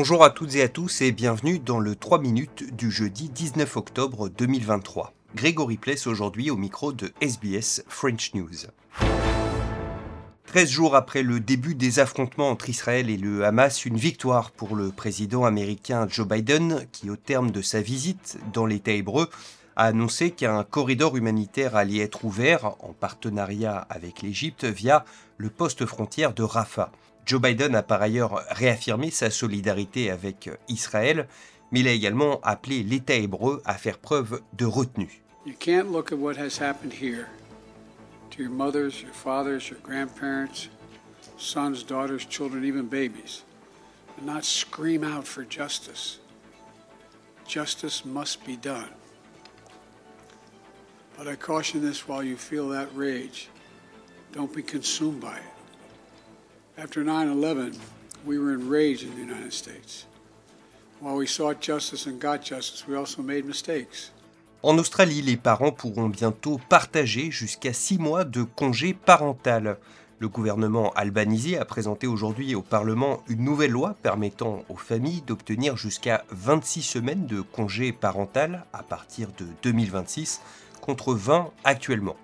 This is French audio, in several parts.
Bonjour à toutes et à tous et bienvenue dans le 3 minutes du jeudi 19 octobre 2023. Grégory Pless aujourd'hui au micro de SBS French News. 13 jours après le début des affrontements entre Israël et le Hamas, une victoire pour le président américain Joe Biden qui au terme de sa visite dans l'État hébreu a annoncé qu'un corridor humanitaire allait être ouvert en partenariat avec l'Égypte via le poste frontière de Rafah. Joe Biden a par ailleurs réaffirmé sa solidarité avec Israël, mais il a également appelé l'État hébreu à faire preuve de retenue. You can't look at what has happened here to your mothers, your fathers, your grandparents, sons, daughters, children, even babies, and not scream out for justice. Justice must be done. But I caution this while you feel that rage, don't be consumed by it. After 9 11, we were enraged in the United States. While we sought justice and got justice, we also made mistakes. En Australie, les parents pourront bientôt partager jusqu'à 6 mois de congé parental. Le gouvernement albanisé a présenté aujourd'hui au Parlement une nouvelle loi permettant aux familles d'obtenir jusqu'à 26 semaines de congé parental à partir de 2026 contre 20 actuellement.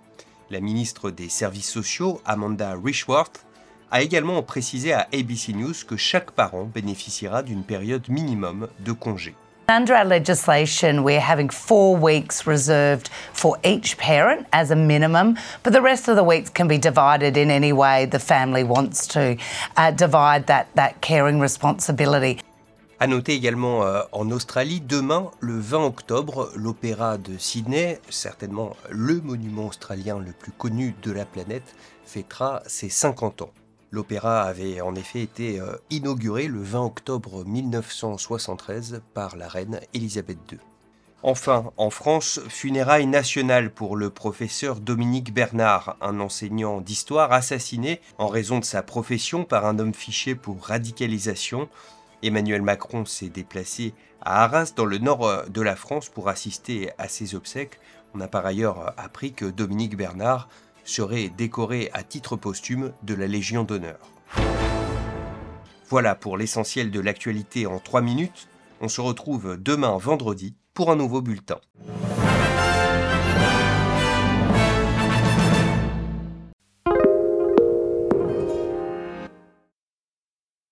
La ministre des Services sociaux, Amanda Richworth, a également précisé à ABC News que chaque parent bénéficiera d'une période minimum de congé. Under our legislation, we're having four weeks reserved for each parent as a minimum, but the rest of the weeks can be divided in any way the family wants to uh, divide that, that caring responsibility. À noter également euh, en Australie, demain, le 20 octobre, l'Opéra de Sydney, certainement le monument australien le plus connu de la planète, fêtera ses 50 ans. L'opéra avait en effet été euh, inauguré le 20 octobre 1973 par la reine Elisabeth II. Enfin, en France, funérailles nationales pour le professeur Dominique Bernard, un enseignant d'histoire assassiné en raison de sa profession par un homme fiché pour radicalisation. Emmanuel Macron s'est déplacé à Arras, dans le nord euh, de la France, pour assister à ses obsèques. On a par ailleurs appris que Dominique Bernard serait décoré à titre posthume de la Légion d'honneur. Voilà pour l'essentiel de l'actualité en 3 minutes. On se retrouve demain vendredi pour un nouveau bulletin.